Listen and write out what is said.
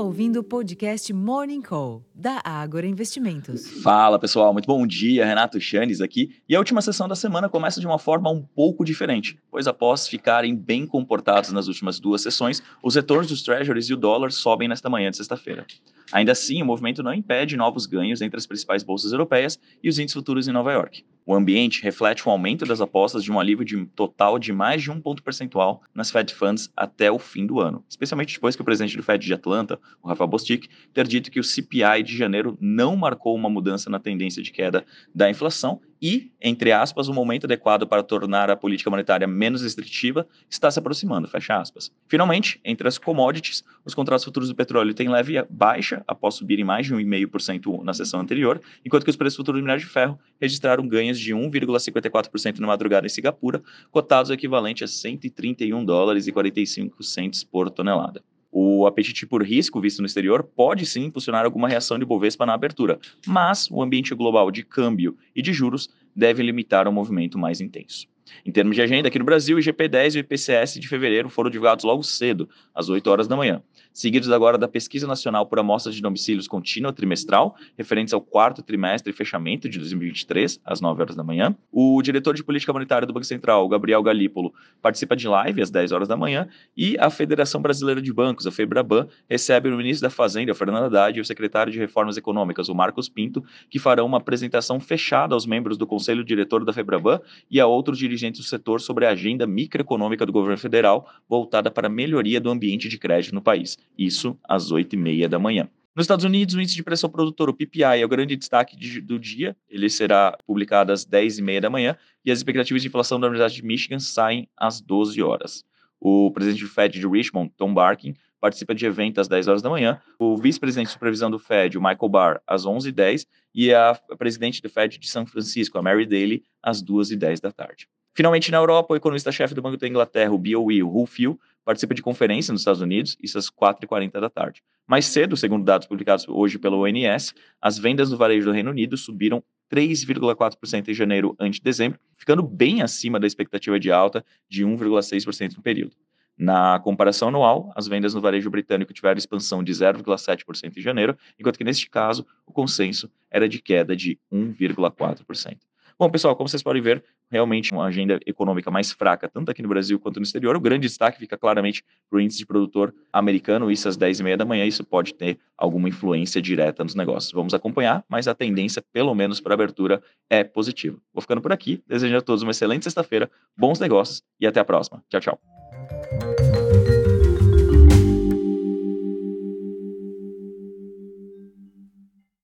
ouvindo o podcast Morning Call, da Ágora Investimentos. Fala pessoal, muito bom dia. Renato Chanes aqui. E a última sessão da semana começa de uma forma um pouco diferente, pois após ficarem bem comportados nas últimas duas sessões, os retornos dos treasuries e o dólar sobem nesta manhã de sexta-feira. Ainda assim, o movimento não impede novos ganhos entre as principais bolsas europeias e os índices futuros em Nova York. O ambiente reflete um aumento das apostas de um alívio de total de mais de um ponto percentual nas Fed Funds até o fim do ano, especialmente depois que o presidente do Fed de Atlanta, o Rafael Bostic, ter dito que o CPI de janeiro não marcou uma mudança na tendência de queda da inflação e, entre aspas, o momento adequado para tornar a política monetária menos restritiva está se aproximando, fecha aspas. Finalmente, entre as commodities, os contratos futuros do petróleo têm leve baixa após subirem mais de 1,5% na sessão anterior, enquanto que os preços futuros do minério de ferro registraram ganhos de 1,54% na madrugada em Singapura, cotados equivalente a 131 dólares e 45 centes por tonelada. O apetite por risco visto no exterior pode sim impulsionar alguma reação de Bovespa na abertura, mas o ambiente global de câmbio e de juros deve limitar o movimento mais intenso. Em termos de agenda, aqui no Brasil, o IGP-10 e o IPCS de fevereiro foram divulgados logo cedo, às 8 horas da manhã, seguidos agora da Pesquisa Nacional por Amostras de Domicílios Contínua Trimestral, referentes ao quarto trimestre e fechamento de 2023, às 9 horas da manhã. O diretor de Política Monetária do Banco Central, Gabriel Galípolo, participa de live às 10 horas da manhã e a Federação Brasileira de Bancos, a FEBRABAN, recebe o ministro da Fazenda, Fernando Haddad, e o secretário de Reformas Econômicas, o Marcos Pinto, que farão uma apresentação fechada aos membros do Conselho Diretor da FEBRABAN e a outros dirigentes do setor sobre a agenda microeconômica do governo federal voltada para a melhoria do ambiente de crédito no país. Isso às 8h30 da manhã. Nos Estados Unidos, o índice de pressão produtor, o PPI, é o grande destaque de, do dia. Ele será publicado às 10h30 da manhã e as expectativas de inflação da Universidade de Michigan saem às 12 horas. O presidente do Fed de Richmond, Tom Barkin, participa de evento às 10 horas da manhã. O vice-presidente de supervisão do Fed, o Michael Barr, às 11h10. E a presidente do Fed de São Francisco, a Mary Daly, às 2h10 da tarde. Finalmente, na Europa, o economista-chefe do Banco da Inglaterra, o BOE, o Rufio, participa de conferência nos Estados Unidos, isso às 4h40 da tarde. Mais cedo, segundo dados publicados hoje pela ONS, as vendas no varejo do Reino Unido subiram 3,4% em janeiro ante dezembro, ficando bem acima da expectativa de alta de 1,6% no período. Na comparação anual, as vendas no varejo britânico tiveram expansão de 0,7% em janeiro, enquanto que neste caso o consenso era de queda de 1,4%. Bom, pessoal, como vocês podem ver, realmente uma agenda econômica mais fraca, tanto aqui no Brasil quanto no exterior. O grande destaque fica claramente para o índice de produtor americano, isso às 10h30 da manhã. Isso pode ter alguma influência direta nos negócios. Vamos acompanhar, mas a tendência, pelo menos para abertura, é positiva. Vou ficando por aqui. Desejo a todos uma excelente sexta-feira, bons negócios e até a próxima. Tchau, tchau.